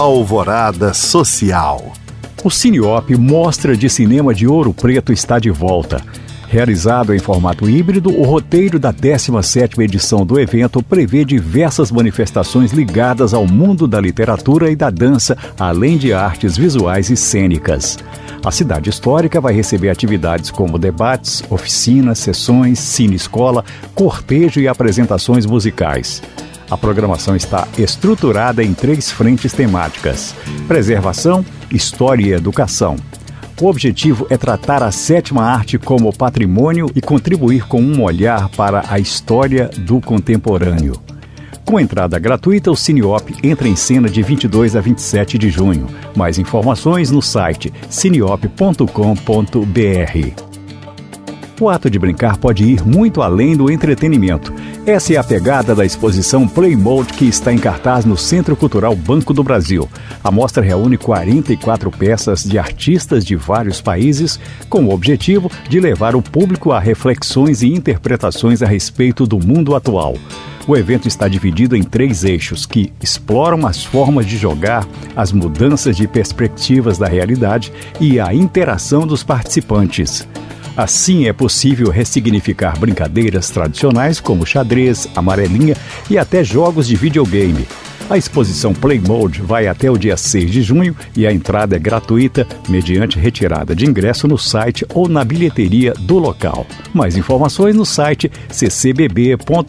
Alvorada Social. O Cineop Mostra de Cinema de Ouro Preto está de volta. Realizado em formato híbrido, o roteiro da 17ª edição do evento prevê diversas manifestações ligadas ao mundo da literatura e da dança, além de artes visuais e cênicas. A cidade histórica vai receber atividades como debates, oficinas, sessões, cine-escola, cortejo e apresentações musicais. A programação está estruturada em três frentes temáticas: preservação, história e educação. O objetivo é tratar a sétima arte como patrimônio e contribuir com um olhar para a história do contemporâneo. Com entrada gratuita, o Cineop entra em cena de 22 a 27 de junho. Mais informações no site cineop.com.br. O ato de brincar pode ir muito além do entretenimento. Essa é a pegada da exposição Play Mode que está em cartaz no Centro Cultural Banco do Brasil. A mostra reúne 44 peças de artistas de vários países com o objetivo de levar o público a reflexões e interpretações a respeito do mundo atual. O evento está dividido em três eixos que exploram as formas de jogar, as mudanças de perspectivas da realidade e a interação dos participantes. Assim, é possível ressignificar brincadeiras tradicionais como xadrez, amarelinha e até jogos de videogame. A exposição Play Mode vai até o dia 6 de junho e a entrada é gratuita, mediante retirada de ingresso no site ou na bilheteria do local. Mais informações no site ccbb.com.br.